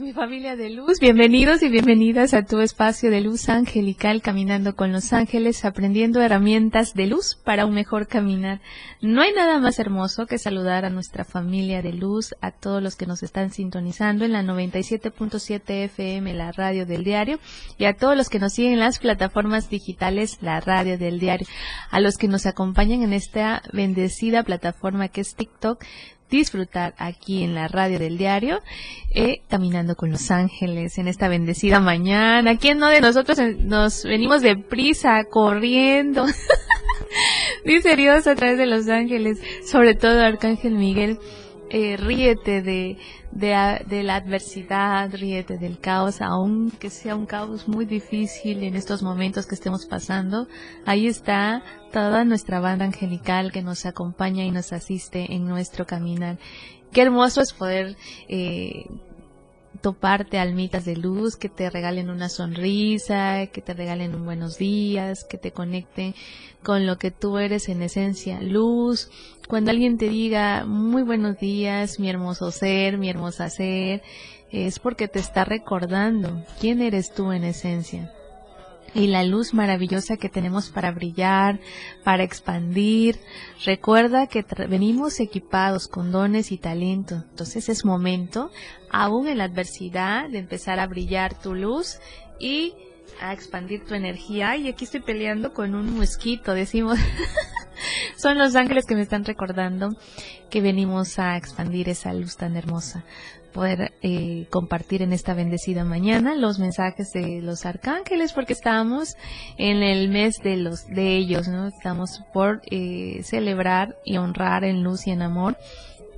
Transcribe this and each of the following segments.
Mi familia de luz. Bienvenidos y bienvenidas a tu espacio de luz angelical, caminando con los ángeles, aprendiendo herramientas de luz para un mejor caminar. No hay nada más hermoso que saludar a nuestra familia de luz, a todos los que nos están sintonizando en la 97.7 FM, la radio del diario, y a todos los que nos siguen en las plataformas digitales, la radio del diario, a los que nos acompañan en esta bendecida plataforma que es TikTok disfrutar aquí en la radio del diario, eh, caminando con los ángeles en esta bendecida mañana. ¿Quién no de nosotros nos venimos de prisa, corriendo? Dice Dios a través de los ángeles, sobre todo Arcángel Miguel, eh, ríete de, de, la adversidad, ríete del caos, aunque sea un caos muy difícil en estos momentos que estemos pasando. Ahí está toda nuestra banda angelical que nos acompaña y nos asiste en nuestro caminar. Qué hermoso es poder eh, toparte almitas de luz que te regalen una sonrisa, que te regalen un buenos días, que te conecten con lo que tú eres en esencia, luz. Cuando alguien te diga muy buenos días, mi hermoso ser, mi hermosa ser, es porque te está recordando quién eres tú en esencia y la luz maravillosa que tenemos para brillar, para expandir. Recuerda que venimos equipados con dones y talentos. Entonces es momento, aún en la adversidad, de empezar a brillar tu luz y a expandir tu energía. Y aquí estoy peleando con un mosquito, decimos. Son los ángeles que me están recordando que venimos a expandir esa luz tan hermosa. Poder eh, compartir en esta bendecida mañana los mensajes de los arcángeles porque estamos en el mes de los de ellos no estamos por eh, celebrar y honrar en luz y en amor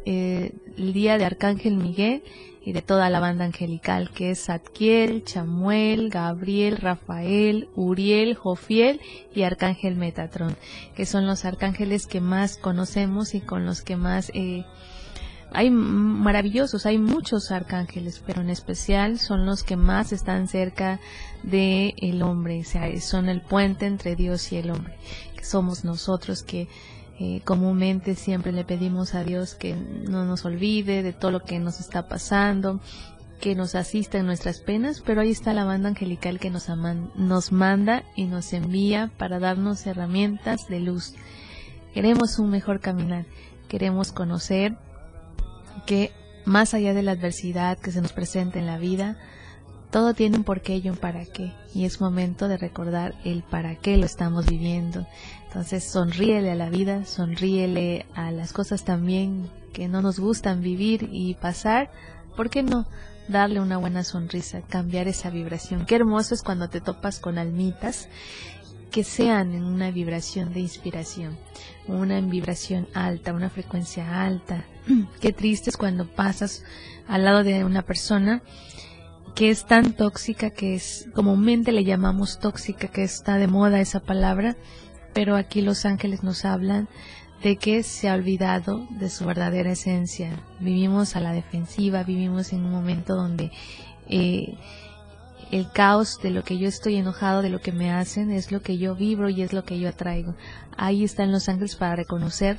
eh, el día de arcángel Miguel y de toda la banda angelical que es Zadkiel, Chamuel, Gabriel, Rafael, Uriel, Jofiel y Arcángel Metatron, que son los arcángeles que más conocemos y con los que más eh, hay maravillosos, hay muchos arcángeles, pero en especial son los que más están cerca de el hombre, o sea, son el puente entre Dios y el hombre, que somos nosotros que eh, comúnmente siempre le pedimos a Dios que no nos olvide de todo lo que nos está pasando, que nos asista en nuestras penas, pero ahí está la banda angelical que nos, nos manda y nos envía para darnos herramientas de luz. Queremos un mejor caminar, queremos conocer que más allá de la adversidad que se nos presenta en la vida, todo tiene un porqué y un para qué. Y es momento de recordar el para qué lo estamos viviendo. Entonces sonríele a la vida, sonríele a las cosas también que no nos gustan vivir y pasar. ¿Por qué no? Darle una buena sonrisa, cambiar esa vibración. Qué hermoso es cuando te topas con almitas que sean en una vibración de inspiración, una vibración alta, una frecuencia alta. Qué triste es cuando pasas al lado de una persona que es tan tóxica, que es comúnmente le llamamos tóxica, que está de moda esa palabra, pero aquí los ángeles nos hablan de que se ha olvidado de su verdadera esencia. Vivimos a la defensiva, vivimos en un momento donde eh, el caos de lo que yo estoy enojado, de lo que me hacen, es lo que yo vibro y es lo que yo atraigo. Ahí están los ángeles para reconocer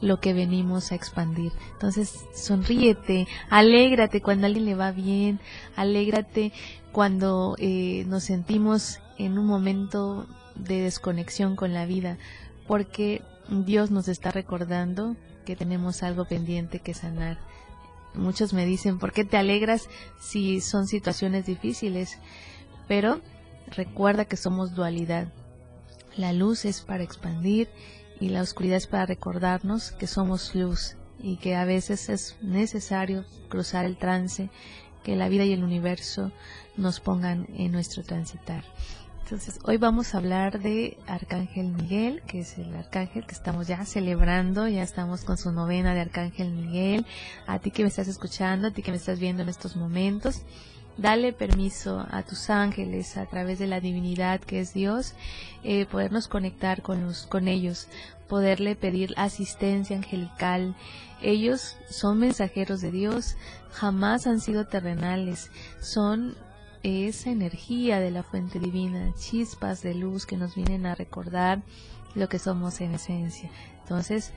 lo que venimos a expandir. Entonces, sonríete, alégrate cuando a alguien le va bien, alégrate cuando eh, nos sentimos en un momento de desconexión con la vida, porque Dios nos está recordando que tenemos algo pendiente que sanar muchos me dicen, ¿por qué te alegras si son situaciones difíciles? Pero recuerda que somos dualidad. La luz es para expandir y la oscuridad es para recordarnos que somos luz y que a veces es necesario cruzar el trance, que la vida y el universo nos pongan en nuestro transitar. Entonces, hoy vamos a hablar de Arcángel Miguel, que es el arcángel que estamos ya celebrando, ya estamos con su novena de Arcángel Miguel. A ti que me estás escuchando, a ti que me estás viendo en estos momentos, dale permiso a tus ángeles a través de la divinidad que es Dios, eh, podernos conectar con, los, con ellos, poderle pedir asistencia angelical. Ellos son mensajeros de Dios, jamás han sido terrenales, son esa energía de la fuente divina, chispas de luz que nos vienen a recordar lo que somos en esencia. Entonces,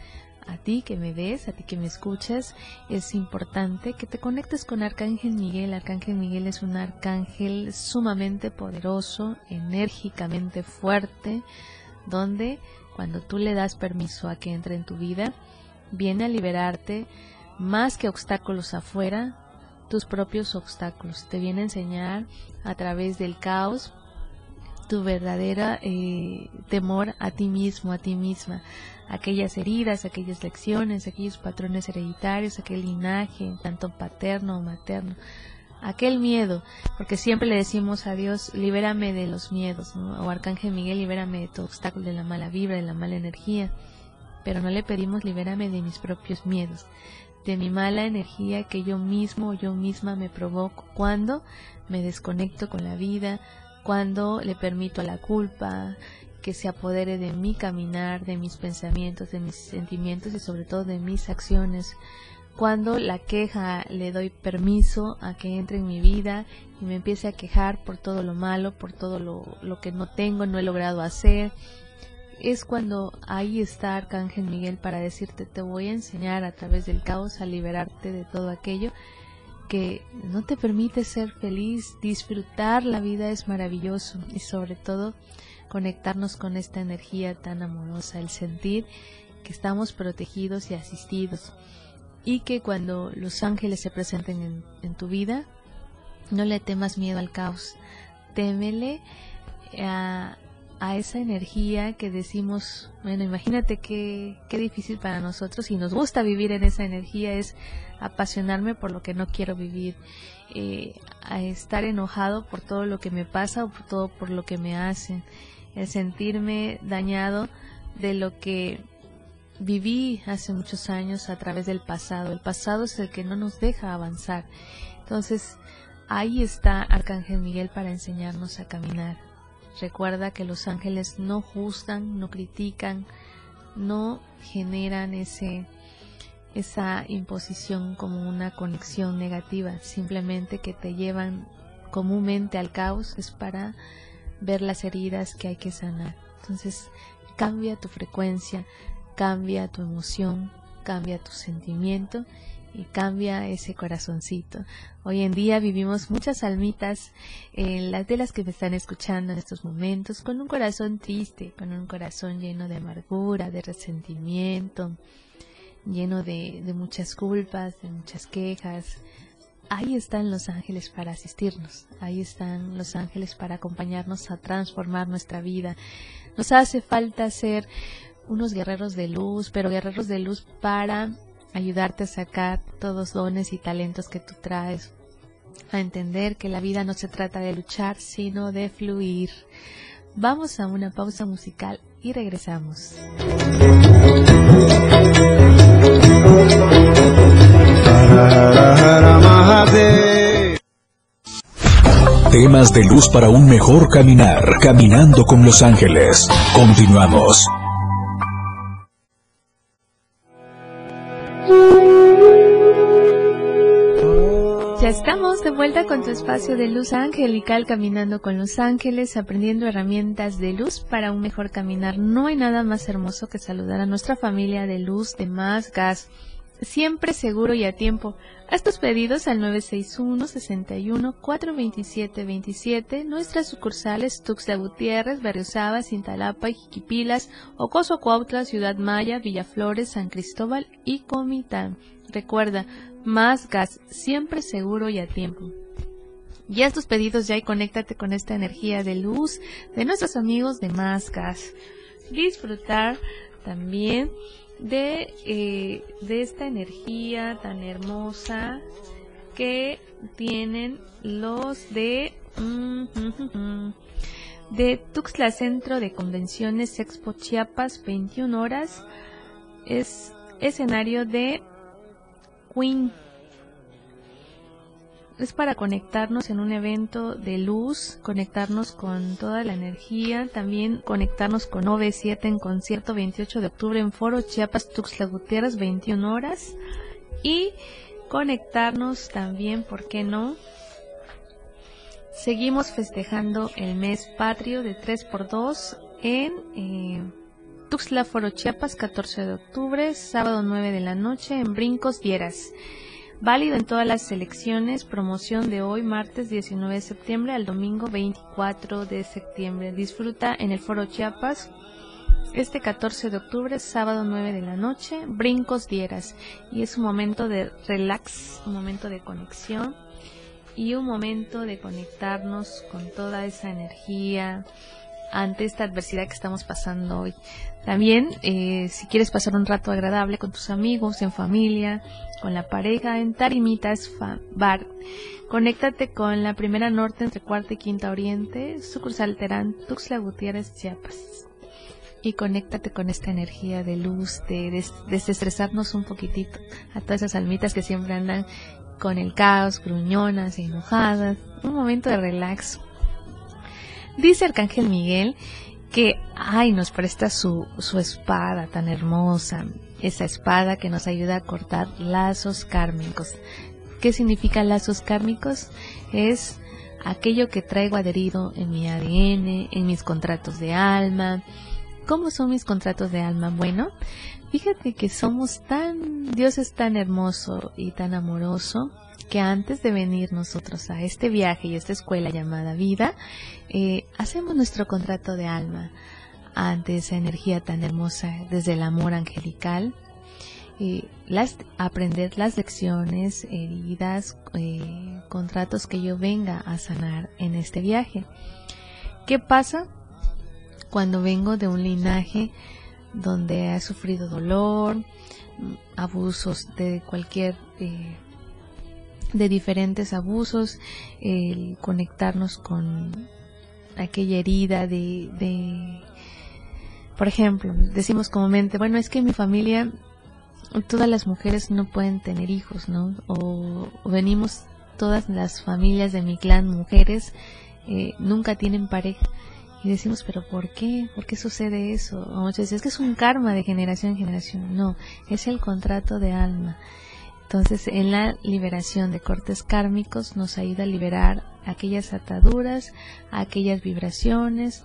a ti que me ves, a ti que me escuchas, es importante que te conectes con Arcángel Miguel. Arcángel Miguel es un arcángel sumamente poderoso, enérgicamente fuerte, donde cuando tú le das permiso a que entre en tu vida, viene a liberarte más que obstáculos afuera, tus propios obstáculos. Te viene a enseñar a través del caos tu verdadera eh, temor a ti mismo, a ti misma, aquellas heridas, aquellas lecciones, aquellos patrones hereditarios, aquel linaje, tanto paterno o materno, aquel miedo, porque siempre le decimos a Dios, libérame de los miedos, o Arcángel Miguel, libérame de tu obstáculo, de la mala vibra, de la mala energía, pero no le pedimos, libérame de mis propios miedos de mi mala energía que yo mismo o yo misma me provoco cuando me desconecto con la vida, cuando le permito a la culpa que se apodere de mi caminar, de mis pensamientos, de mis sentimientos y sobre todo de mis acciones. Cuando la queja le doy permiso a que entre en mi vida y me empiece a quejar por todo lo malo, por todo lo, lo que no tengo, no he logrado hacer, es cuando ahí está Arcángel Miguel para decirte te voy a enseñar a través del caos a liberarte de todo aquello que no te permite ser feliz, disfrutar la vida es maravilloso y sobre todo conectarnos con esta energía tan amorosa, el sentir que estamos protegidos y asistidos y que cuando los ángeles se presenten en, tu vida no le temas miedo al caos, témele a, a esa energía que decimos, bueno, imagínate qué, qué difícil para nosotros y nos gusta vivir en esa energía es apasionarme por lo que no quiero vivir, eh, a estar enojado por todo lo que me pasa o por todo por lo que me hacen, el sentirme dañado de lo que viví hace muchos años a través del pasado. El pasado es el que no nos deja avanzar. Entonces, ahí está Arcángel Miguel para enseñarnos a caminar Recuerda que los ángeles no juzgan, no critican, no generan ese esa imposición como una conexión negativa, simplemente que te llevan comúnmente al caos es para ver las heridas que hay que sanar. Entonces, cambia tu frecuencia, cambia tu emoción, cambia tu sentimiento y cambia ese corazoncito. Hoy en día vivimos muchas almitas, eh, las de las que me están escuchando en estos momentos, con un corazón triste, con un corazón lleno de amargura, de resentimiento, lleno de, de muchas culpas, de muchas quejas. Ahí están los ángeles para asistirnos, ahí están los ángeles para acompañarnos a transformar nuestra vida. Nos hace falta ser unos guerreros de luz, pero guerreros de luz para ayudarte a sacar todos dones y talentos que tú traes, a entender que la vida no se trata de luchar, sino de fluir. Vamos a una pausa musical y regresamos. Temas de luz para un mejor caminar, caminando con los ángeles. Continuamos. Estamos de vuelta con tu espacio de luz angelical, caminando con los ángeles, aprendiendo herramientas de luz para un mejor caminar. No hay nada más hermoso que saludar a nuestra familia de luz de más gas, siempre seguro y a tiempo. Haz tus pedidos al 961 61 427 27, nuestras sucursales Tuxtla Gutiérrez, Berriosaba, Cintalapa, Jiquipilas, Ocoso Cuautla, Ciudad Maya, Villaflores, San Cristóbal y Comitán. Recuerda, más gas, siempre seguro y a tiempo. Y haz tus pedidos ya y conéctate con esta energía de luz de nuestros amigos de Más Gas. Disfrutar también de, eh, de esta energía tan hermosa que tienen los de... Mm, de Tuxtla Centro de Convenciones Expo Chiapas, 21 horas. Es escenario de Es para conectarnos en un evento de luz, conectarnos con toda la energía, también conectarnos con OV7 en concierto 28 de octubre en Foro Chiapas Tuxtla Gutiérrez 21 horas y conectarnos también, ¿por qué no? Seguimos festejando el mes patrio de 3x2 en eh, Tuxtla Foro Chiapas, 14 de octubre, sábado 9 de la noche en Brincos Dieras. Válido en todas las selecciones, promoción de hoy, martes 19 de septiembre al domingo 24 de septiembre. Disfruta en el Foro Chiapas este 14 de octubre, sábado 9 de la noche, Brincos Dieras. Y es un momento de relax, un momento de conexión y un momento de conectarnos con toda esa energía ante esta adversidad que estamos pasando hoy. También, eh, si quieres pasar un rato agradable con tus amigos, en familia, con la pareja, en Tarimitas Bar, conéctate con la primera norte entre cuarta y quinta oriente, sucursal Terán, Tuxtla Gutiérrez, Chiapas. Y conéctate con esta energía de luz, de desestresarnos un poquitito a todas esas almitas que siempre andan con el caos, gruñonas enojadas. Un momento de relax. Dice Arcángel Miguel que, ay, nos presta su, su espada tan hermosa, esa espada que nos ayuda a cortar lazos kármicos. ¿Qué significa lazos kármicos? Es aquello que traigo adherido en mi ADN, en mis contratos de alma. ¿Cómo son mis contratos de alma? Bueno, Fíjate que somos tan, Dios es tan hermoso y tan amoroso que antes de venir nosotros a este viaje y a esta escuela llamada vida, eh, hacemos nuestro contrato de alma ante esa energía tan hermosa desde el amor angelical. y las, aprender las lecciones, heridas, eh, contratos que yo venga a sanar en este viaje. ¿Qué pasa cuando vengo de un linaje donde ha sufrido dolor, abusos de cualquier, eh, de diferentes abusos, el conectarnos con aquella herida de, de, por ejemplo, decimos comúnmente, bueno, es que mi familia, todas las mujeres no pueden tener hijos, ¿no? O, venimos todas las familias de mi clan mujeres, eh, nunca tienen pareja y decimos, pero ¿por qué? ¿Por qué sucede eso? O muchas es que es un karma de generación en generación. No, es el contrato de alma. Entonces, en la liberación de cortes kármicos nos ayuda a liberar aquellas ataduras, aquellas vibraciones,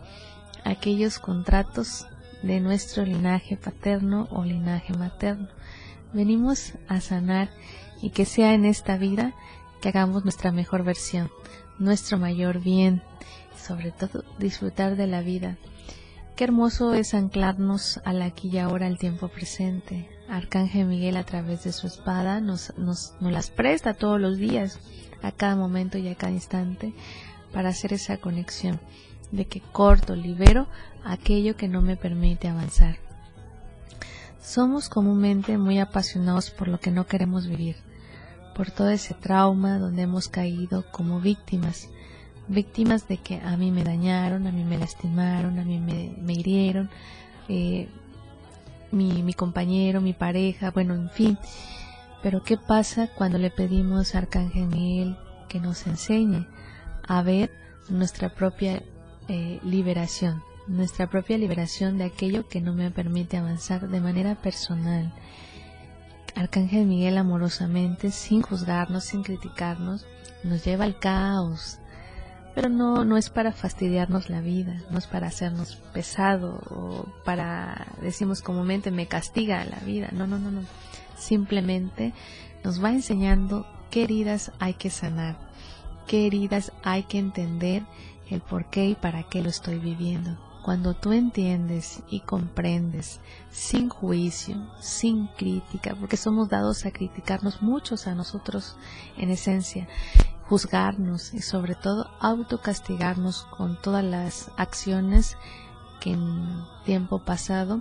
aquellos contratos de nuestro linaje paterno o linaje materno. Venimos a sanar y que sea en esta vida que hagamos nuestra mejor versión, nuestro mayor bien sobre todo disfrutar de la vida. Qué hermoso es anclarnos al aquí y ahora, al tiempo presente. Arcángel Miguel a través de su espada nos, nos, nos las presta todos los días, a cada momento y a cada instante, para hacer esa conexión de que corto, libero aquello que no me permite avanzar. Somos comúnmente muy apasionados por lo que no queremos vivir, por todo ese trauma donde hemos caído como víctimas víctimas de que a mí me dañaron, a mí me lastimaron, a mí me, hirieron, eh, mi, mi compañero, mi pareja, bueno, en fin. Pero ¿qué pasa cuando le pedimos a Arcángel Miguel que nos enseñe a ver nuestra propia eh, liberación, nuestra propia liberación de aquello que no me permite avanzar de manera personal? Arcángel Miguel amorosamente, sin juzgarnos, sin criticarnos, nos lleva al caos, pero no, no es para fastidiarnos la vida, no es para hacernos pesado o para, decimos comúnmente, me castiga la vida. No, no, no, no. Simplemente nos va enseñando qué heridas hay que sanar, qué heridas hay que entender, el por qué y para qué lo estoy viviendo. Cuando tú entiendes y comprendes sin juicio, sin crítica, porque somos dados a criticarnos muchos a nosotros en esencia, juzgarnos y sobre todo autocastigarnos con todas las acciones que en tiempo pasado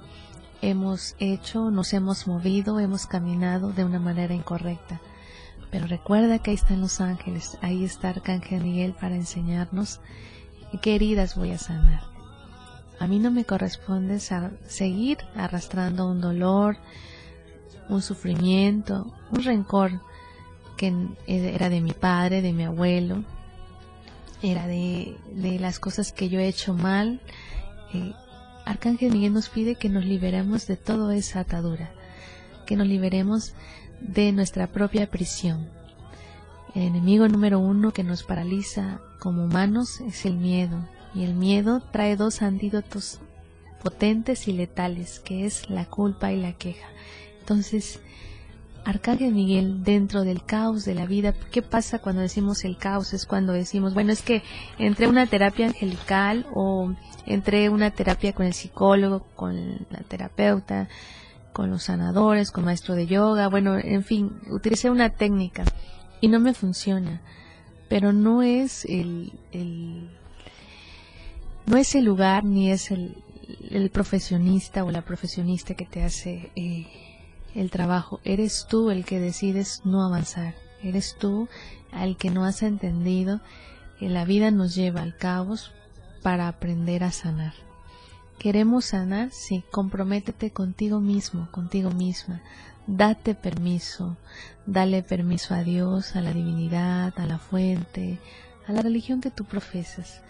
hemos hecho, nos hemos movido, hemos caminado de una manera incorrecta. Pero recuerda que ahí están los ángeles, ahí está Arcángel Miguel para enseñarnos qué heridas voy a sanar. A mí no me corresponde seguir arrastrando un dolor, un sufrimiento, un rencor que era de mi padre, de mi abuelo, era de, las cosas que yo he hecho mal. Eh, Arcángel Miguel nos pide que nos liberemos de toda esa atadura, que nos liberemos de nuestra propia prisión. El enemigo número uno que nos paraliza como humanos es el miedo, y el miedo trae dos antídotos potentes y letales, que es la culpa y la queja. Entonces, Arcángel Miguel, dentro del caos de la vida, ¿qué pasa cuando decimos el caos? Es cuando decimos, bueno, es que entre una terapia angelical o entre una terapia con el psicólogo, con la terapeuta, con los sanadores, con maestro de yoga, bueno, en fin, utilicé una técnica y no me funciona, pero no es el, el no es el lugar ni es el, el profesionista o la profesionista que te hace eh, el trabajo. Eres tú el que decides no avanzar. Eres tú al que no has entendido que la vida nos lleva al caos para aprender a sanar. ¿Queremos sanar? Sí, comprométete contigo mismo, contigo misma. Date permiso, dale permiso a Dios, a la divinidad, a la fuente, a la religión que tú profesas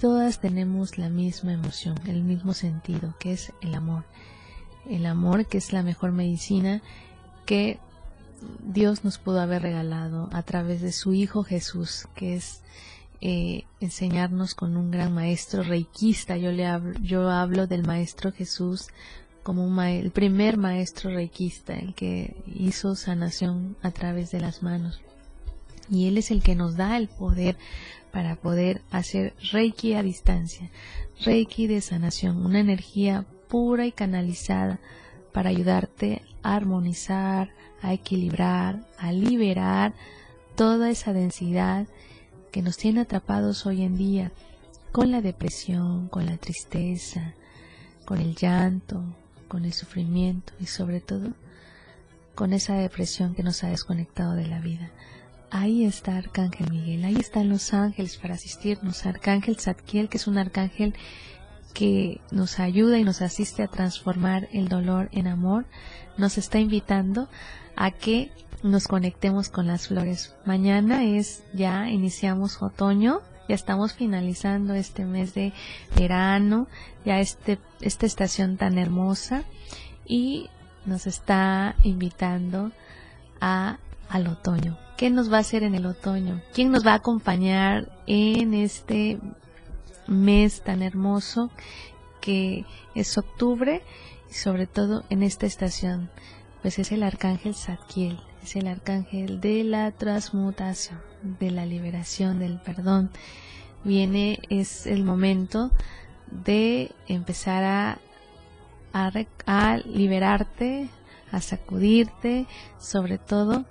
todas tenemos la misma emoción, el mismo sentido, que es el amor. El amor que es la mejor medicina que Dios nos pudo haber regalado a través de su Hijo Jesús, que es eh, enseñarnos con un gran maestro reikista. Yo, le hablo, yo hablo del maestro Jesús como el primer maestro reikista, el que hizo sanación a través de las manos. Y Él es el que nos da el poder para poder hacer Reiki a distancia, Reiki de sanación, una energía pura y canalizada para ayudarte a armonizar, a equilibrar, a liberar toda esa densidad que nos tiene atrapados hoy en día con la depresión, con la tristeza, con el llanto, con el sufrimiento y sobre todo con esa depresión que nos ha desconectado de la vida. Ahí está Arcángel Miguel, ahí están los ángeles para asistirnos. Arcángel Zadkiel, que es un arcángel que nos ayuda y nos asiste a transformar el dolor en amor, nos está invitando a que nos conectemos con las flores. Mañana es ya iniciamos otoño, ya estamos finalizando este mes de verano, ya este esta estación tan hermosa y nos está invitando a al otoño. ¿Qué nos va a hacer en el otoño? ¿Quién nos va a acompañar en este mes tan hermoso que es octubre y sobre todo en esta estación? Pues es el arcángel Zadkiel, es el arcángel de la transmutación, de la liberación, del perdón. Viene, es el momento de empezar a, a, a liberarte, a sacudirte, sobre todo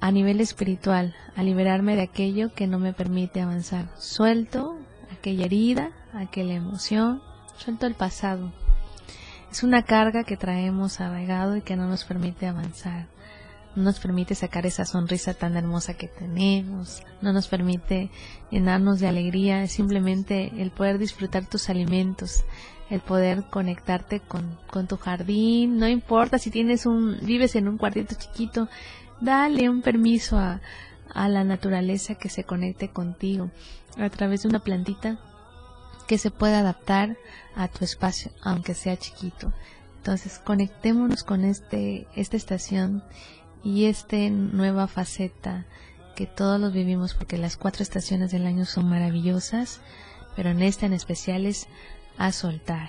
a nivel espiritual, a liberarme de aquello que no me permite avanzar. Suelto aquella herida, aquella emoción, suelto el pasado. Es una carga que traemos arraigado y que no nos permite avanzar. No nos permite sacar esa sonrisa tan hermosa que tenemos, no nos permite llenarnos de alegría, es simplemente el poder disfrutar tus alimentos, el poder conectarte con, con tu jardín, no importa si tienes un, vives en un cuartito chiquito, Dale un permiso a, a la naturaleza que se conecte contigo a través de una plantita que se pueda adaptar a tu espacio, aunque sea chiquito. Entonces, conectémonos con este, esta estación y esta nueva faceta que todos los vivimos porque las cuatro estaciones del año son maravillosas, pero en esta en especial es a soltar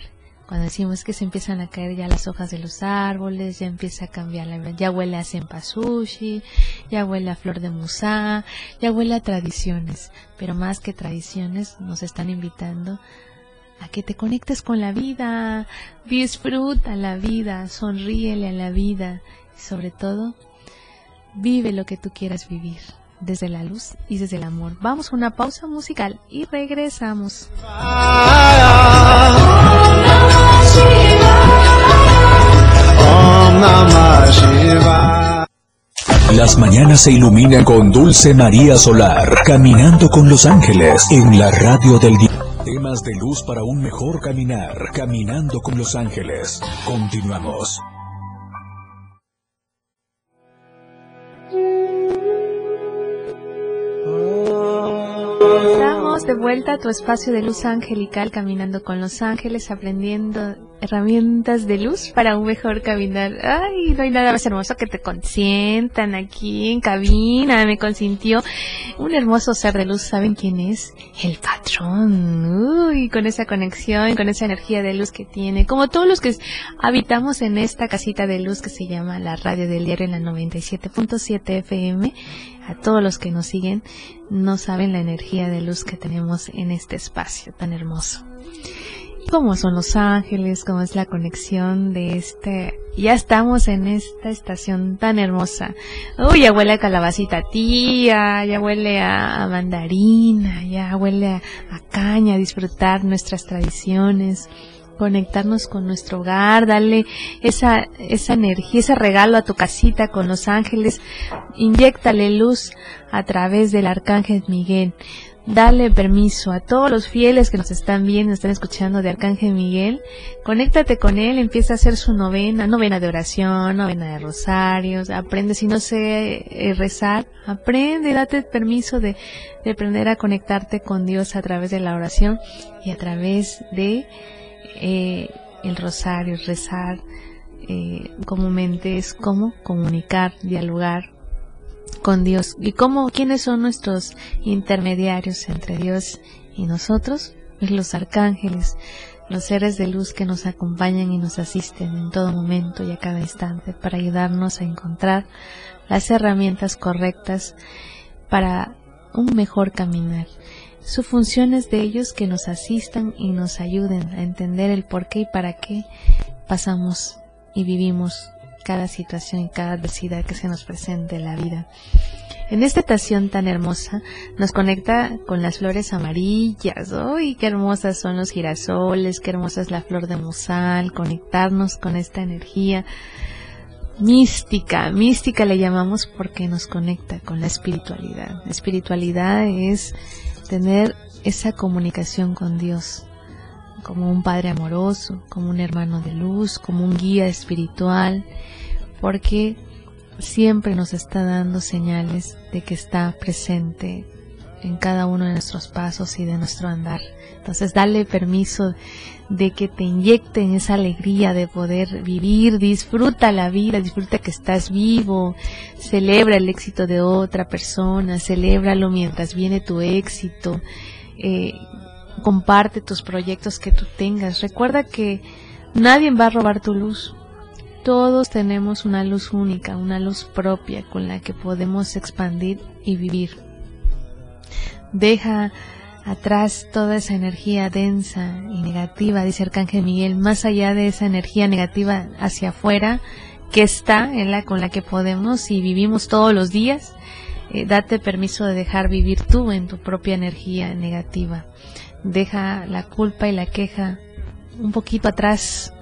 cuando decimos que se empiezan a caer ya las hojas de los árboles, ya empieza a cambiar la ya huele a senpasushi, ya huele a flor de musá, ya huele a tradiciones, pero más que tradiciones nos están invitando a que te conectes con la vida, disfruta la vida, sonríele a la vida y sobre todo vive lo que tú quieras vivir desde la luz y desde el amor. Vamos a una pausa musical y regresamos. Las mañanas se iluminan con Dulce María Solar, caminando con los ángeles en la radio del día. Temas de luz para un mejor caminar, caminando con los ángeles. Continuamos. Estamos de vuelta a tu espacio de luz angelical, caminando con los ángeles, aprendiendo herramientas de luz para un mejor caminar. Ay, no hay nada más hermoso que te consientan aquí en cabina. Me consintió un hermoso ser de luz. ¿Saben quién es? El patrón. Uy, con esa conexión, con esa energía de luz que tiene. Como todos los que habitamos en esta casita de luz que se llama la radio del diario en la 97.7 FM. A todos los que nos siguen, no saben la energía de luz que tenemos en este espacio tan hermoso cómo son los ángeles, cómo es la conexión de este. Ya estamos en esta estación tan hermosa. Uy, ya huele a calabacita tía, ya huele a, mandarina, ya huele a, a caña, disfrutar nuestras tradiciones conectarnos con nuestro hogar, darle esa, esa energía, ese regalo a tu casita con los ángeles, inyectale luz a través del arcángel Miguel dale permiso a todos los fieles que nos están viendo, están escuchando de Arcángel Miguel, conéctate con él, empieza a hacer su novena, novena de oración, novena de rosarios, aprende, si no sé eh, rezar, aprende, date permiso de, de, aprender a conectarte con Dios a través de la oración y a través de eh, el rosario, rezar, eh, comúnmente es como comunicar, dialogar, con Dios. ¿Y cómo, quiénes son nuestros intermediarios entre Dios y nosotros? Pues los arcángeles, los seres de luz que nos acompañan y nos asisten en todo momento y a cada instante para ayudarnos a encontrar las herramientas correctas para un mejor caminar. Su función es de ellos que nos asistan y nos ayuden a entender el por qué y para qué pasamos y vivimos cada situación y cada adversidad que se nos presente en la vida. En esta estación tan hermosa nos conecta con las flores amarillas. ¡Uy, qué hermosas son los girasoles! ¡Qué hermosa es la flor de musal! Conectarnos con esta energía mística. Mística le llamamos porque nos conecta con la espiritualidad. La espiritualidad es tener esa comunicación con Dios como un padre amoroso, como un hermano de luz, como un guía espiritual, porque siempre nos está dando señales de que está presente en cada uno de nuestros pasos y de nuestro andar. Entonces, dale permiso de que te inyecten esa alegría de poder vivir, disfruta la vida, disfruta que estás vivo, celebra el éxito de otra persona, celébralo mientras viene tu éxito, eh, comparte tus proyectos que tú tengas. Recuerda que nadie va a robar tu luz. Todos tenemos una luz única, una luz propia con la que podemos expandir y vivir. Deja atrás toda esa energía densa y negativa, dice Arcángel Miguel, más allá de esa energía negativa hacia afuera que está en la con la que podemos y vivimos todos los días, eh, date permiso de dejar vivir tú en tu propia energía negativa deja la culpa y la queja un poquito atrás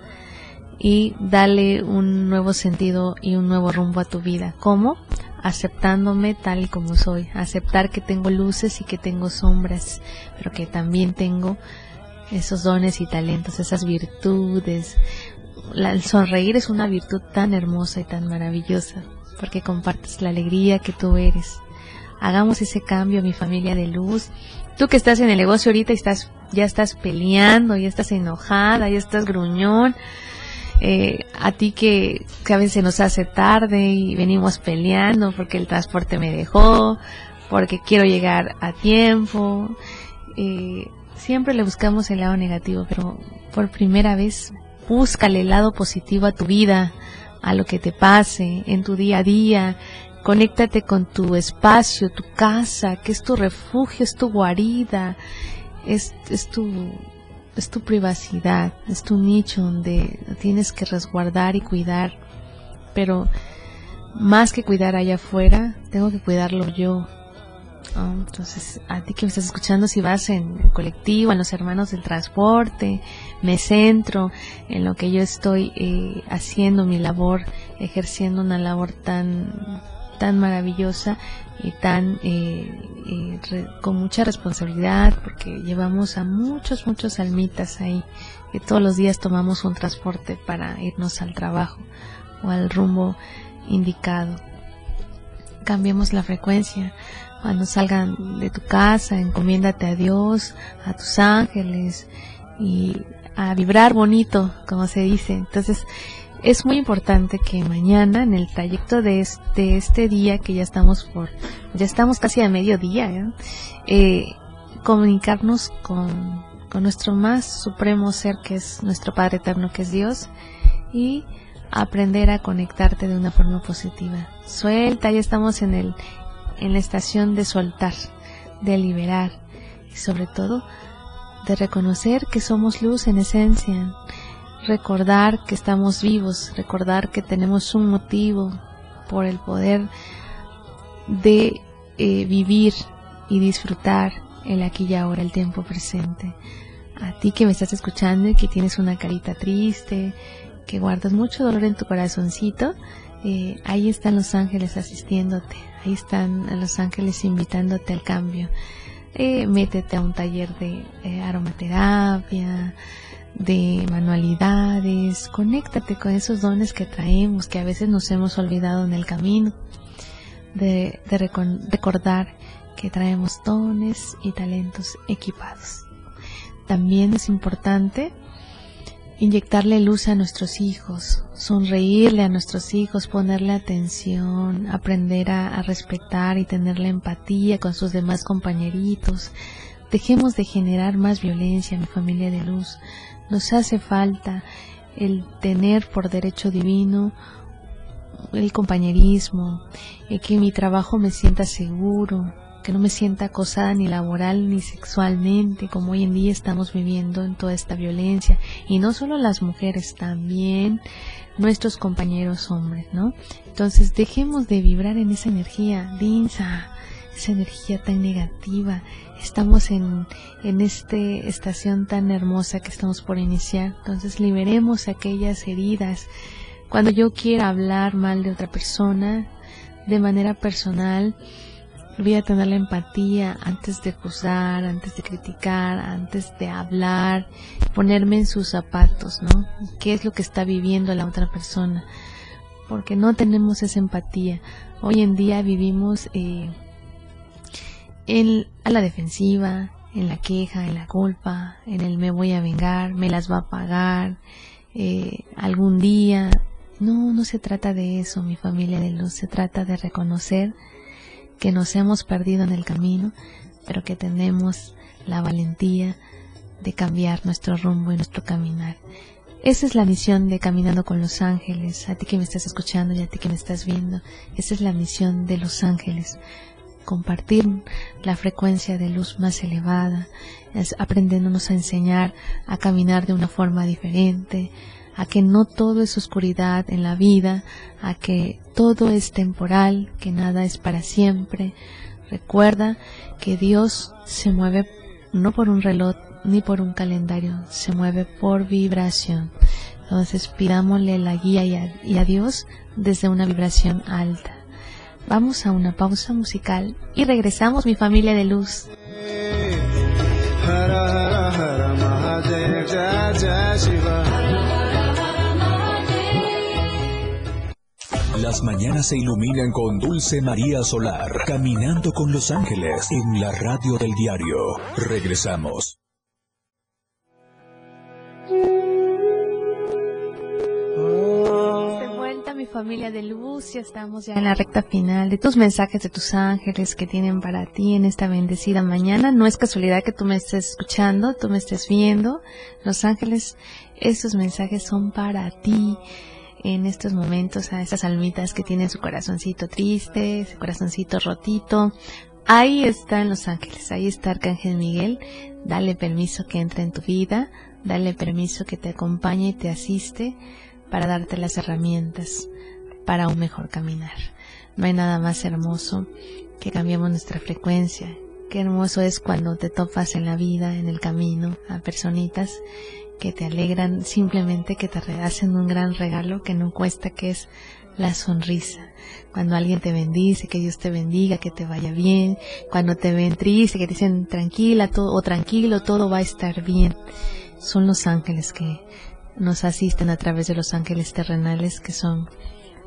y dale un nuevo sentido y un nuevo rumbo a tu vida. ¿Cómo? Aceptándome tal y como soy. Aceptar que tengo luces y que tengo sombras, pero que también tengo esos dones y talentos, esas virtudes. el sonreír es una virtud tan hermosa y tan maravillosa, porque compartes la alegría que tú eres. Hagamos ese cambio, mi familia de luz, Tú que estás en el negocio ahorita y estás, ya estás peleando, ya estás enojada, ya estás gruñón. Eh, a ti que, a veces se nos hace tarde y venimos peleando porque el transporte me dejó, porque quiero llegar a tiempo. Eh, siempre le buscamos el lado negativo, pero por primera vez búscale el lado positivo a tu vida, a lo que te pase en tu día a día, Conéctate con tu espacio, tu casa, que es tu refugio, es tu guarida, es, es, tu, privacidad, es tu nicho donde tienes que resguardar y cuidar. Pero más que cuidar allá afuera, tengo que cuidarlo yo. Entonces, a ti que me estás escuchando, si vas en el colectivo, en los hermanos del transporte, me centro en lo que yo estoy eh, haciendo, mi labor, ejerciendo una labor tan tan maravillosa y tan eh, eh, con mucha responsabilidad porque llevamos a muchos, muchos almitas ahí que todos los días tomamos un transporte para irnos al trabajo o al rumbo indicado. Cambiemos la frecuencia. Cuando salgan de tu casa, encomiéndate a Dios, a tus ángeles y a vibrar bonito, como se dice. Entonces, es muy importante que mañana en el trayecto de este, este día que ya estamos por ya estamos casi a mediodía ¿eh? eh, comunicarnos con, con nuestro más supremo ser que es nuestro Padre eterno que es Dios y aprender a conectarte de una forma positiva suelta ya estamos en el en la estación de soltar de liberar y sobre todo de reconocer que somos luz en esencia recordar que estamos vivos, recordar que tenemos un motivo por el poder de eh, vivir y disfrutar el aquí y ahora, el tiempo presente. A ti que me estás escuchando y que tienes una carita triste, que guardas mucho dolor en tu corazoncito, eh, ahí están los ángeles asistiéndote, ahí están los ángeles invitándote al cambio. Eh, métete a un taller de aromaterapia, de manualidades, conéctate con esos dones que traemos, que a veces nos hemos olvidado en el camino, de, recordar que traemos dones y talentos equipados. También es importante inyectarle luz a nuestros hijos, sonreírle a nuestros hijos, ponerle atención, aprender a, a respetar y tenerle empatía con sus demás compañeritos. Dejemos de generar más violencia, mi familia de luz. Nos hace falta el tener por derecho divino el compañerismo, que mi trabajo me sienta seguro, que no me sienta acosada ni laboral ni sexualmente, como hoy en día estamos viviendo en toda esta violencia. Y no solo las mujeres, también nuestros compañeros hombres, ¿no? Entonces dejemos de vibrar en esa energía densa, esa energía tan negativa. Estamos en, en esta estación tan hermosa que estamos por iniciar. Entonces liberemos aquellas heridas. Cuando yo quiera hablar mal de otra persona, de manera personal, voy a tener la empatía antes de juzgar, antes de criticar, antes de hablar, ponerme en sus zapatos, ¿no? ¿Qué es lo que está viviendo la otra persona? Porque no tenemos esa empatía. Hoy en día vivimos eh, en, a la defensiva, en la queja, en la culpa, en el me voy a vengar, me las va a pagar, eh, algún día. No, no se trata de eso, mi familia de luz, se trata de reconocer que nos hemos perdido en el camino, pero que tenemos la valentía de cambiar nuestro rumbo y nuestro caminar. Esa es la misión de Caminando con los Ángeles, a ti que me estás escuchando y a ti que me estás viendo. Esa es la misión de los ángeles, compartir la frecuencia de luz más elevada, es aprendiéndonos a enseñar a caminar de una forma diferente, a que no todo es oscuridad en la vida, a que todo es temporal, que nada es para siempre. Recuerda que Dios se mueve no por un reloj ni por un calendario, se mueve por vibración. Entonces pidámosle la guía y a, y a Dios desde una vibración alta. Vamos a una pausa musical y regresamos mi familia de luz. Las mañanas se iluminan con Dulce María Solar, caminando con los ángeles en la radio del diario. Regresamos. Familia de luz, ya estamos ya en la recta final de tus mensajes de tus ángeles que tienen para ti en esta bendecida mañana. No es casualidad que tú me estés escuchando, tú me estés viendo. Los ángeles, estos mensajes son para ti en estos momentos, a esas almitas que tienen su corazoncito triste, su corazoncito rotito. Ahí están los ángeles, ahí está Arcángel Miguel. Dale permiso que entre en tu vida, dale permiso que te acompañe y te asiste para darte las herramientas para un mejor caminar. No hay nada más hermoso que cambiemos nuestra frecuencia. Qué hermoso es cuando te topas en la vida, en el camino, a personitas que te alegran, simplemente que te hacen un gran regalo que no cuesta, que es la sonrisa. Cuando alguien te bendice, que Dios te bendiga, que te vaya bien. Cuando te ven triste, que te dicen tranquila todo, o tranquilo, todo va a estar bien. Son los ángeles que nos asisten a través de los ángeles terrenales que son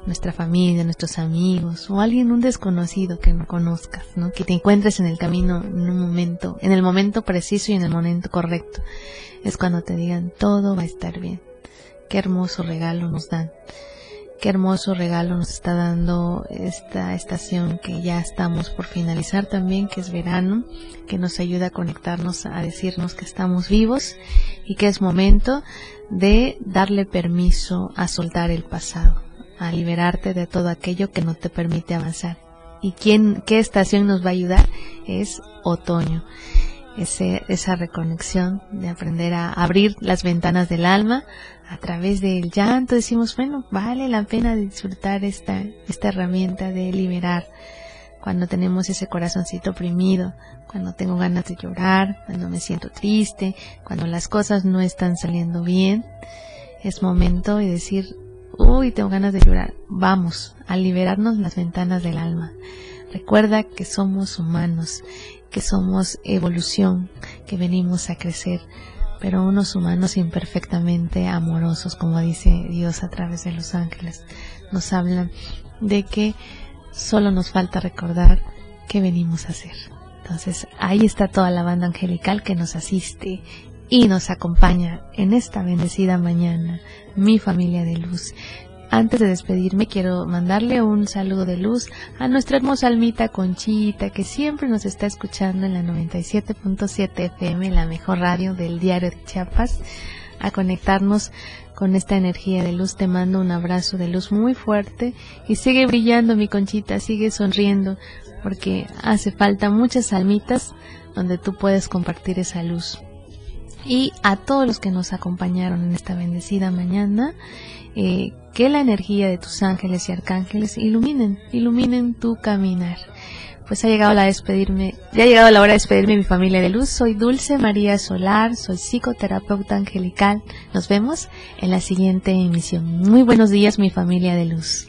nuestra familia, nuestros amigos o alguien un desconocido que no conozcas, ¿no? Que te encuentres en el camino en un momento, en el momento preciso y en el momento correcto. Es cuando te digan todo va a estar bien. Qué hermoso regalo nos dan. Qué hermoso regalo nos está dando esta estación que ya estamos por finalizar también, que es verano, que nos ayuda a conectarnos, a decirnos que estamos vivos y que es momento de darle permiso a soltar el pasado a liberarte de todo aquello que no te permite avanzar. ¿Y quién, qué estación nos va a ayudar? Es otoño. Ese, esa reconexión de aprender a abrir las ventanas del alma a través del llanto. Decimos, bueno, vale la pena disfrutar esta, esta herramienta de liberar cuando tenemos ese corazoncito oprimido, cuando tengo ganas de llorar, cuando me siento triste, cuando las cosas no están saliendo bien. Es momento de decir, uy, tengo ganas de llorar. Vamos a liberarnos las ventanas del alma. Recuerda que somos humanos, que somos evolución, que venimos a crecer, pero unos humanos imperfectamente amorosos, como dice Dios a través de los ángeles. Nos hablan de que solo nos falta recordar qué venimos a hacer. Entonces ahí está toda la banda angelical que nos asiste y nos acompaña en esta bendecida mañana, mi familia de luz. Antes de despedirme quiero mandarle un saludo de luz a nuestra hermosa almita Conchita que siempre nos está escuchando en la 97.7 FM, la mejor radio del diario de Chiapas, a conectarnos con esta energía de luz. Te mando un abrazo de luz muy fuerte y sigue brillando mi Conchita, sigue sonriendo porque hace falta muchas almitas donde tú puedes compartir esa luz y a todos los que nos acompañaron en esta bendecida mañana, eh, que la energía de tus ángeles y arcángeles iluminen, iluminen tu caminar. Pues ha llegado la despedirme, ya ha llegado la hora de despedirme de mi familia de luz. soy Dulce María Solar, soy psicoterapeuta angelical. Nos vemos en la siguiente emisión. Muy buenos días mi familia de luz.